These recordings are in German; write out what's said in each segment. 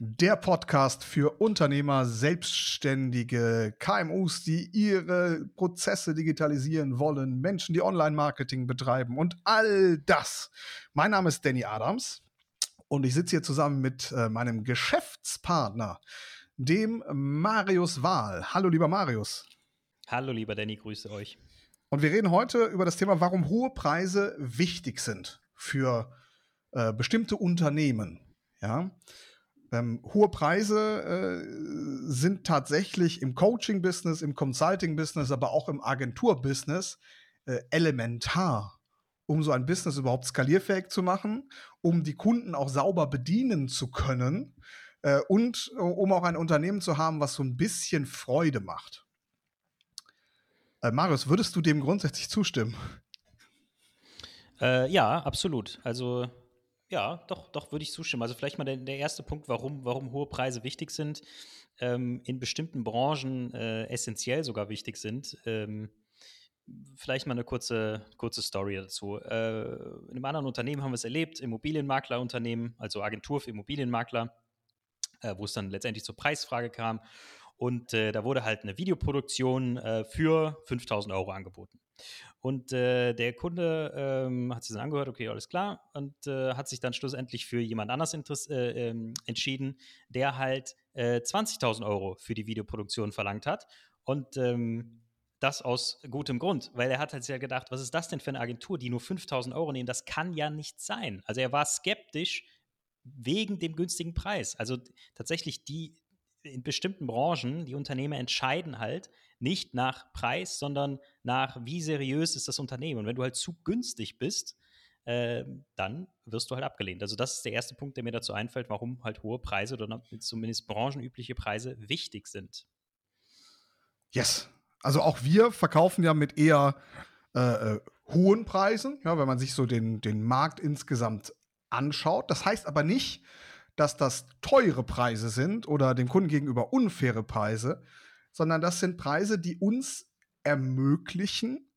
der Podcast für Unternehmer, Selbstständige, KMUs, die ihre Prozesse digitalisieren wollen, Menschen, die Online-Marketing betreiben und all das. Mein Name ist Danny Adams und ich sitze hier zusammen mit äh, meinem Geschäftspartner, dem Marius Wahl. Hallo, lieber Marius. Hallo, lieber Danny, grüße euch. Und wir reden heute über das Thema, warum hohe Preise wichtig sind für äh, bestimmte Unternehmen. Ja, ähm, hohe Preise äh, sind tatsächlich im Coaching-Business, im Consulting-Business, aber auch im Agentur-Business äh, elementar, um so ein Business überhaupt skalierfähig zu machen, um die Kunden auch sauber bedienen zu können äh, und äh, um auch ein Unternehmen zu haben, was so ein bisschen Freude macht. Äh, Marius, würdest du dem grundsätzlich zustimmen? Äh, ja, absolut. Also ja, doch, doch würde ich zustimmen. Also vielleicht mal der, der erste Punkt, warum, warum hohe Preise wichtig sind, ähm, in bestimmten Branchen äh, essentiell sogar wichtig sind. Ähm, vielleicht mal eine kurze, kurze Story dazu. Äh, in einem anderen Unternehmen haben wir es erlebt, Immobilienmaklerunternehmen, also Agentur für Immobilienmakler, äh, wo es dann letztendlich zur Preisfrage kam. Und äh, da wurde halt eine Videoproduktion äh, für 5000 Euro angeboten. Und äh, der Kunde ähm, hat sich dann angehört, okay, alles klar, und äh, hat sich dann schlussendlich für jemand anders äh, ähm, entschieden, der halt 20.000 äh, Euro für die Videoproduktion verlangt hat. Und ähm, das aus gutem Grund, weil er hat halt ja gedacht, was ist das denn für eine Agentur, die nur 5000 Euro nehmen? Das kann ja nicht sein. Also er war skeptisch wegen dem günstigen Preis. Also tatsächlich die in bestimmten Branchen, die Unternehmer entscheiden halt nicht nach Preis, sondern nach, wie seriös ist das Unternehmen. Und wenn du halt zu günstig bist, äh, dann wirst du halt abgelehnt. Also das ist der erste Punkt, der mir dazu einfällt, warum halt hohe Preise oder zumindest branchenübliche Preise wichtig sind. Yes. Also auch wir verkaufen ja mit eher äh, äh hohen Preisen, ja, wenn man sich so den, den Markt insgesamt anschaut. Das heißt aber nicht, dass das teure Preise sind oder dem Kunden gegenüber unfaire Preise, sondern das sind Preise, die uns ermöglichen,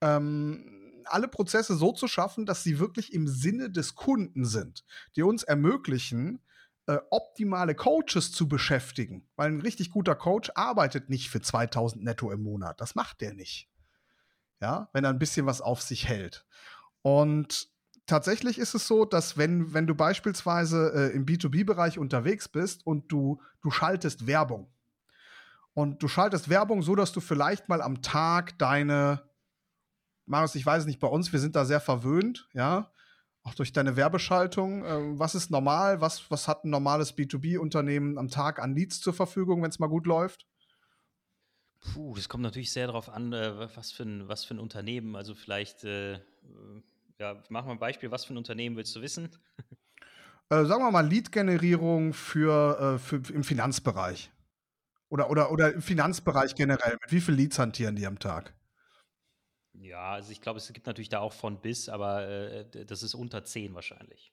ähm, alle Prozesse so zu schaffen, dass sie wirklich im Sinne des Kunden sind, die uns ermöglichen, äh, optimale Coaches zu beschäftigen. Weil ein richtig guter Coach arbeitet nicht für 2000 netto im Monat. Das macht der nicht. Ja, wenn er ein bisschen was auf sich hält. Und tatsächlich ist es so, dass wenn, wenn du beispielsweise äh, im B2B-Bereich unterwegs bist und du, du schaltest Werbung. Und du schaltest Werbung so, dass du vielleicht mal am Tag deine, Marius, ich weiß nicht, bei uns, wir sind da sehr verwöhnt, ja, auch durch deine Werbeschaltung. Äh, was ist normal? Was, was hat ein normales B2B-Unternehmen am Tag an Leads zur Verfügung, wenn es mal gut läuft? Puh, das kommt natürlich sehr darauf an, äh, was, für ein, was für ein Unternehmen. Also vielleicht äh, ja, machen wir ein Beispiel. Was für ein Unternehmen willst du wissen? Äh, sagen wir mal Lead-Generierung für, äh, für, im Finanzbereich. Oder, oder, oder im Finanzbereich generell. Mit wie viel Leads hantieren die am Tag? Ja, also ich glaube, es gibt natürlich da auch von bis, aber äh, das ist unter 10 wahrscheinlich.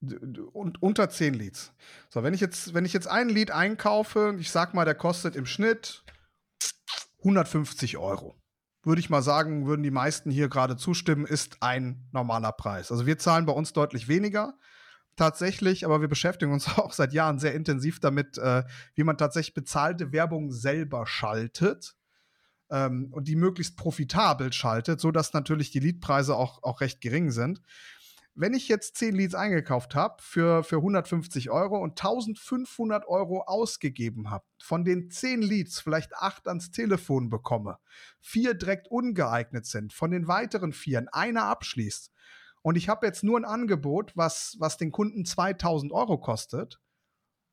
Und unter 10 Leads. So, wenn ich jetzt, wenn ich jetzt ein Lead einkaufe, ich sag mal, der kostet im Schnitt 150 Euro würde ich mal sagen, würden die meisten hier gerade zustimmen, ist ein normaler Preis. Also wir zahlen bei uns deutlich weniger tatsächlich, aber wir beschäftigen uns auch seit Jahren sehr intensiv damit, äh, wie man tatsächlich bezahlte Werbung selber schaltet ähm, und die möglichst profitabel schaltet, sodass natürlich die Leadpreise auch, auch recht gering sind wenn ich jetzt 10 Leads eingekauft habe für, für 150 Euro und 1500 Euro ausgegeben habe, von den 10 Leads vielleicht 8 ans Telefon bekomme, 4 direkt ungeeignet sind, von den weiteren 4 einer abschließt und ich habe jetzt nur ein Angebot, was, was den Kunden 2000 Euro kostet,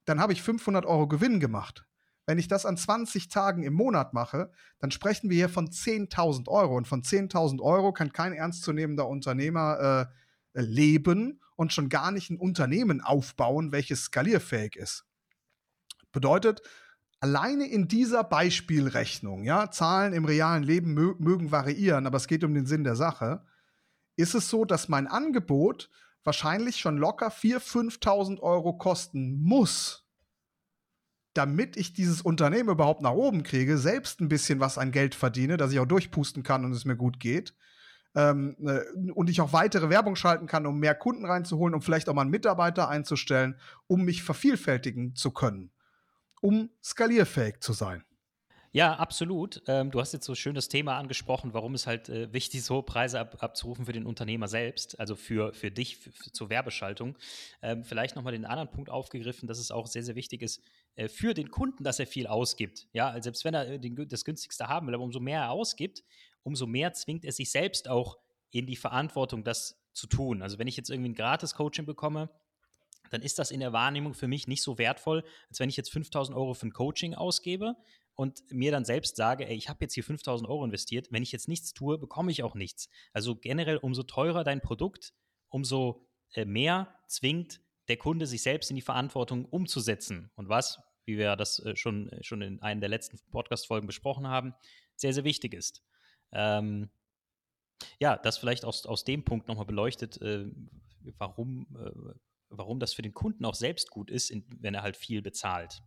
dann habe ich 500 Euro Gewinn gemacht. Wenn ich das an 20 Tagen im Monat mache, dann sprechen wir hier von 10.000 Euro. Und von 10.000 Euro kann kein ernstzunehmender Unternehmer äh, leben und schon gar nicht ein Unternehmen aufbauen, welches skalierfähig ist. Bedeutet, alleine in dieser Beispielrechnung, ja, Zahlen im realen Leben mö mögen variieren, aber es geht um den Sinn der Sache, ist es so, dass mein Angebot wahrscheinlich schon locker 4.000, 5.000 Euro kosten muss, damit ich dieses Unternehmen überhaupt nach oben kriege, selbst ein bisschen was an Geld verdiene, dass ich auch durchpusten kann und es mir gut geht ähm, äh, und ich auch weitere Werbung schalten kann, um mehr Kunden reinzuholen, um vielleicht auch mal einen Mitarbeiter einzustellen, um mich vervielfältigen zu können, um skalierfähig zu sein. Ja, absolut. Ähm, du hast jetzt so schön das Thema angesprochen, warum es halt äh, wichtig ist, hohe Preise ab, abzurufen für den Unternehmer selbst, also für, für dich, für, für, zur Werbeschaltung. Ähm, vielleicht nochmal den anderen Punkt aufgegriffen, dass es auch sehr, sehr wichtig ist äh, für den Kunden, dass er viel ausgibt. Ja, selbst wenn er äh, den, das günstigste haben will, aber umso mehr er ausgibt, umso mehr zwingt er sich selbst auch in die Verantwortung, das zu tun. Also wenn ich jetzt irgendwie ein Gratis-Coaching bekomme, dann ist das in der Wahrnehmung für mich nicht so wertvoll, als wenn ich jetzt 5000 Euro für ein Coaching ausgebe und mir dann selbst sage, ey, ich habe jetzt hier 5000 Euro investiert, wenn ich jetzt nichts tue, bekomme ich auch nichts. Also generell, umso teurer dein Produkt, umso äh, mehr zwingt der Kunde sich selbst in die Verantwortung umzusetzen. Und was, wie wir das äh, schon, äh, schon in einer der letzten Podcast-Folgen besprochen haben, sehr, sehr wichtig ist. Ähm, ja, das vielleicht aus, aus dem Punkt nochmal beleuchtet, äh, warum, äh, warum das für den Kunden auch selbst gut ist, in, wenn er halt viel bezahlt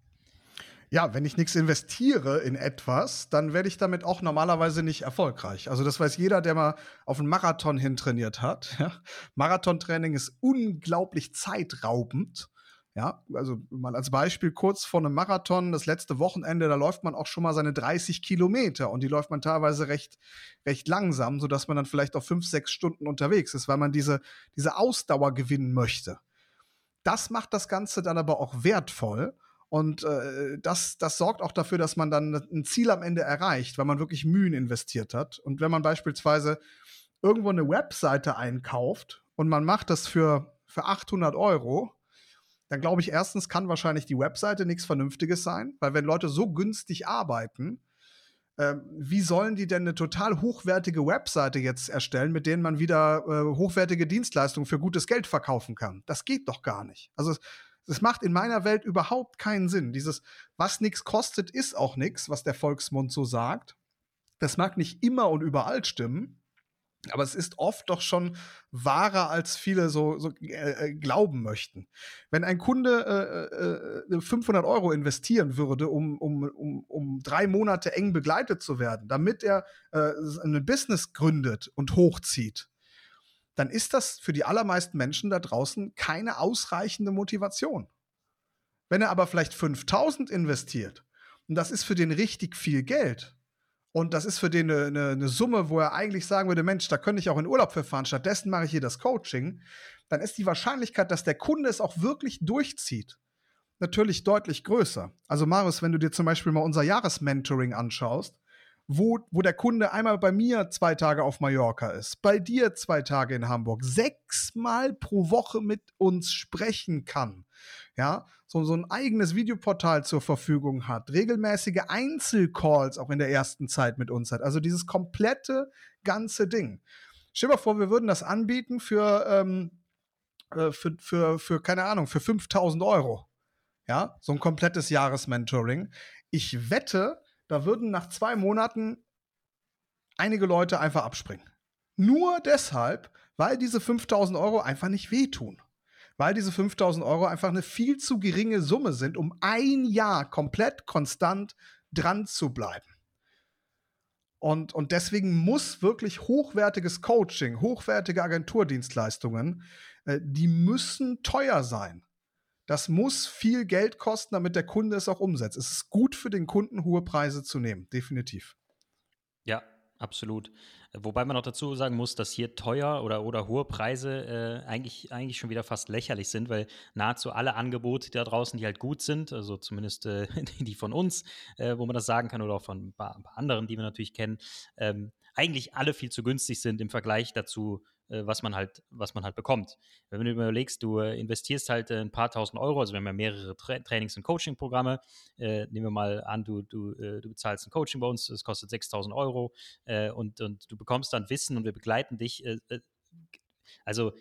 ja, wenn ich nichts investiere in etwas, dann werde ich damit auch normalerweise nicht erfolgreich. Also das weiß jeder, der mal auf einen Marathon hin trainiert hat. Ja? Marathontraining ist unglaublich zeitraubend. Ja, also mal als Beispiel kurz vor einem Marathon, das letzte Wochenende, da läuft man auch schon mal seine 30 Kilometer und die läuft man teilweise recht, recht langsam, sodass man dann vielleicht auf fünf, sechs Stunden unterwegs ist, weil man diese, diese Ausdauer gewinnen möchte. Das macht das Ganze dann aber auch wertvoll und äh, das, das sorgt auch dafür, dass man dann ein Ziel am Ende erreicht, weil man wirklich Mühen investiert hat. Und wenn man beispielsweise irgendwo eine Webseite einkauft und man macht das für, für 800 Euro, dann glaube ich, erstens kann wahrscheinlich die Webseite nichts Vernünftiges sein, weil wenn Leute so günstig arbeiten, äh, wie sollen die denn eine total hochwertige Webseite jetzt erstellen, mit denen man wieder äh, hochwertige Dienstleistungen für gutes Geld verkaufen kann? Das geht doch gar nicht. Also es macht in meiner Welt überhaupt keinen Sinn. Dieses, was nichts kostet, ist auch nichts, was der Volksmund so sagt. Das mag nicht immer und überall stimmen, aber es ist oft doch schon wahrer, als viele so, so äh, äh glauben möchten. Wenn ein Kunde äh, äh, 500 Euro investieren würde, um, um, um, um drei Monate eng begleitet zu werden, damit er äh, ein Business gründet und hochzieht, dann ist das für die allermeisten Menschen da draußen keine ausreichende Motivation. Wenn er aber vielleicht 5000 investiert und das ist für den richtig viel Geld und das ist für den eine, eine, eine, Summe, wo er eigentlich sagen würde, Mensch, da könnte ich auch in Urlaub für fahren, stattdessen mache ich hier das Coaching, dann ist die Wahrscheinlichkeit, dass der Kunde es auch wirklich durchzieht, natürlich deutlich größer. Also Marius, wenn du dir zum Beispiel mal unser Jahresmentoring anschaust, wo, wo der Kunde einmal bei mir zwei Tage auf Mallorca ist, bei dir zwei Tage in Hamburg, sechsmal pro Woche mit uns sprechen kann, ja, so, so ein eigenes Videoportal zur Verfügung hat, regelmäßige Einzelcalls auch in der ersten Zeit mit uns hat, also dieses komplette ganze Ding. Stell dir mal vor, wir würden das anbieten für, ähm, äh, für, für, für, keine Ahnung, für 5000 Euro. Ja, so ein komplettes Jahresmentoring. Ich wette, da würden nach zwei Monaten einige Leute einfach abspringen. Nur deshalb, weil diese 5000 Euro einfach nicht wehtun. Weil diese 5000 Euro einfach eine viel zu geringe Summe sind, um ein Jahr komplett konstant dran zu bleiben. Und, und deswegen muss wirklich hochwertiges Coaching, hochwertige Agenturdienstleistungen, äh, die müssen teuer sein. Das muss viel Geld kosten, damit der Kunde es auch umsetzt. Es ist gut für den Kunden, hohe Preise zu nehmen, definitiv. Ja, absolut. Wobei man auch dazu sagen muss, dass hier teuer oder, oder hohe Preise äh, eigentlich, eigentlich schon wieder fast lächerlich sind, weil nahezu alle Angebote da draußen, die halt gut sind, also zumindest äh, die von uns, äh, wo man das sagen kann, oder auch von ein paar, ein paar anderen, die wir natürlich kennen, ähm, eigentlich alle viel zu günstig sind im Vergleich dazu, was man halt, was man halt bekommt. Wenn du überlegst, du äh, investierst halt äh, ein paar tausend Euro, also wir haben ja mehrere Tra Trainings- und Coaching-Programme, äh, nehmen wir mal an, du, du, äh, du bezahlst ein Coaching bei uns, das kostet 6000 Euro äh, und, und du bekommst dann Wissen und wir begleiten dich. also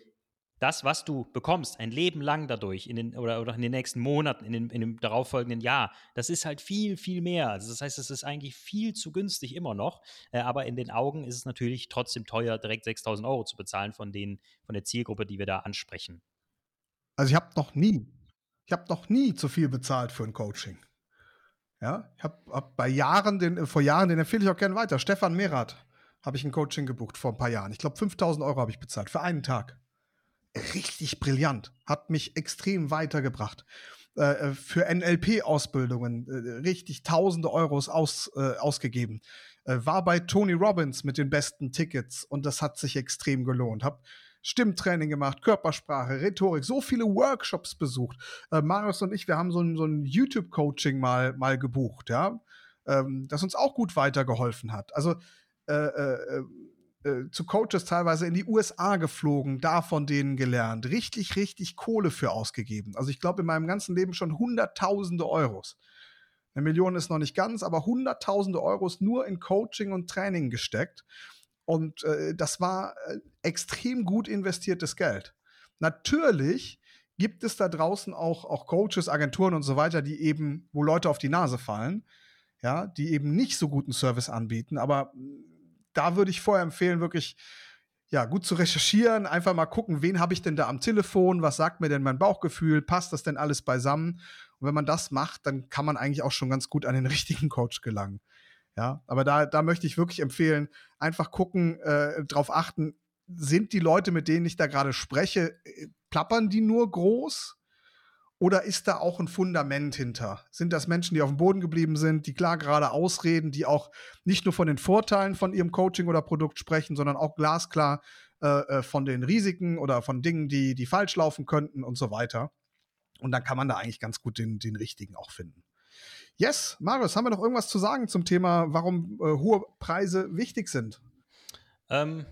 das, was du bekommst, ein Leben lang dadurch, in den, oder, oder in den nächsten Monaten, in, den, in dem darauffolgenden Jahr, das ist halt viel, viel mehr. Also das heißt, es ist eigentlich viel zu günstig immer noch, äh, aber in den Augen ist es natürlich trotzdem teuer, direkt 6000 Euro zu bezahlen von, den, von der Zielgruppe, die wir da ansprechen. Also ich habe noch nie, ich habe noch nie zu viel bezahlt für ein Coaching. Ja, ich habe hab bei Jahren, den, vor Jahren, den empfehle ich auch gerne weiter, Stefan Merath habe ich ein Coaching gebucht vor ein paar Jahren. Ich glaube, 5000 Euro habe ich bezahlt für einen Tag. Richtig brillant. Hat mich extrem weitergebracht. Äh, äh für NLP-Ausbildungen äh, richtig tausende Euros aus, äh, ausgegeben. War bei Tony Robbins mit den besten Tickets und das hat sich extrem gelohnt. Hab Stimmtraining gemacht, Körpersprache, Rhetorik, so viele Workshops besucht. Marius und ich, wir haben so ein, so ein YouTube-Coaching mal, mal gebucht, ja, ähm, das uns auch gut weitergeholfen hat. Also äh, äh, äh, zu Coaches teilweise in die USA geflogen, da von denen gelernt, richtig, richtig Kohle für ausgegeben. Also ich glaube in meinem ganzen Leben schon Hunderttausende Euros. Eine Million ist noch nicht ganz, aber Hunderttausende Euros nur in Coaching und Training gesteckt. Und äh, das war äh, extrem gut investiertes Geld. Natürlich gibt es da draußen auch, auch Coaches, Agenturen und so weiter, die eben, wo Leute auf die Nase fallen, ja, die eben nicht so guten Service anbieten. Aber da würde ich vorher empfehlen, wirklich ja, gut zu recherchieren, einfach mal gucken, wen habe ich denn da am Telefon, was sagt mir denn mein Bauchgefühl, passt das denn alles beisammen? Und wenn man das macht, dann kann man eigentlich auch schon ganz gut an den richtigen Coach gelangen. Ja, aber da, da möchte ich wirklich empfehlen, einfach gucken, äh, drauf achten, sind die Leute, mit denen ich da gerade spreche, äh, plappern die nur groß? Oder ist da auch ein Fundament hinter? Sind das Menschen, die auf dem Boden geblieben sind, die klar gerade ausreden, die auch nicht nur von den Vorteilen von ihrem Coaching oder Produkt sprechen, sondern auch glasklar äh, äh von den Risiken oder von Dingen, die, die falsch laufen könnten und so weiter? Und dann kann man da eigentlich ganz gut den, den richtigen auch finden. Yes, Marius, haben wir noch irgendwas zu sagen zum Thema, warum äh, hohe Preise wichtig sind? Ähm,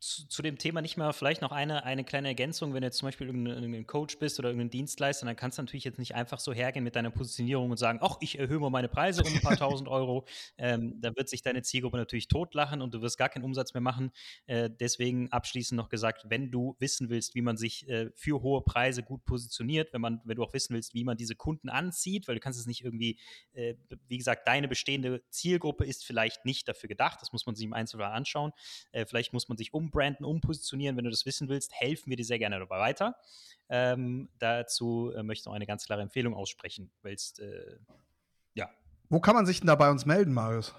zu, zu, dem Thema nicht mal vielleicht noch eine, eine kleine Ergänzung, wenn du jetzt zum Beispiel irgendein Coach bist oder irgendein Dienstleister, dann kannst du natürlich jetzt nicht einfach so hergehen mit deiner Positionierung und sagen, ach, ich erhöhe mal meine Preise um ein paar tausend Euro. Ähm, da wird sich deine Zielgruppe natürlich totlachen und du wirst gar keinen Umsatz mehr machen. Äh, deswegen abschließend noch gesagt, wenn du wissen willst, wie man sich äh, für hohe Preise gut positioniert, wenn, man, wenn du auch wissen willst, wie man diese Kunden anzieht, weil du kannst es nicht irgendwie, äh, wie gesagt, deine bestehende Zielgruppe ist vielleicht nicht dafür gedacht, das muss man sich im Einzelfall anschauen. Äh, vielleicht muss man sich um umbranden, umpositionieren. Wenn du das wissen willst, helfen wir dir sehr gerne dabei weiter. Ähm, dazu äh, möchte ich noch eine ganz klare Empfehlung aussprechen, weil es, äh, ja. Wo kann man sich denn da bei uns melden, Marius?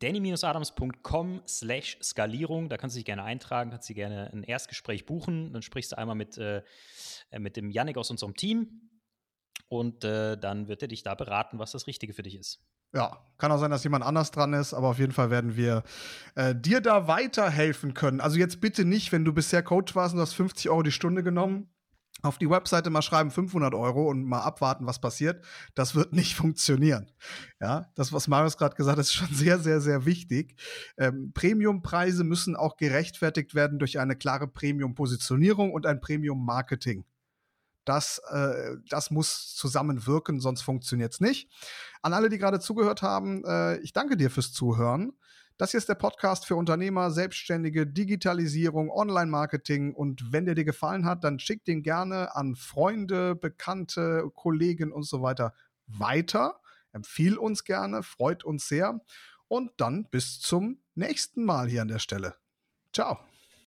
danny-adams.com slash Skalierung, da kannst du dich gerne eintragen, kannst du gerne ein Erstgespräch buchen, dann sprichst du einmal mit, äh, mit dem Yannick aus unserem Team und äh, dann wird er dich da beraten, was das Richtige für dich ist. Ja, kann auch sein, dass jemand anders dran ist, aber auf jeden Fall werden wir äh, dir da weiterhelfen können. Also jetzt bitte nicht, wenn du bisher Coach warst und du hast 50 Euro die Stunde genommen, auf die Webseite mal schreiben 500 Euro und mal abwarten, was passiert. Das wird nicht funktionieren. Ja, das, was Marius gerade gesagt hat, ist schon sehr, sehr, sehr wichtig. Ähm, Premiumpreise müssen auch gerechtfertigt werden durch eine klare Premium-Positionierung und ein Premium-Marketing. Das, äh, das muss zusammenwirken, sonst funktioniert es nicht. An alle, die gerade zugehört haben, äh, ich danke dir fürs Zuhören. Das hier ist der Podcast für Unternehmer, Selbstständige, Digitalisierung, Online-Marketing. Und wenn der dir gefallen hat, dann schick den gerne an Freunde, Bekannte, Kollegen und so weiter weiter. Empfiehl uns gerne, freut uns sehr. Und dann bis zum nächsten Mal hier an der Stelle. Ciao.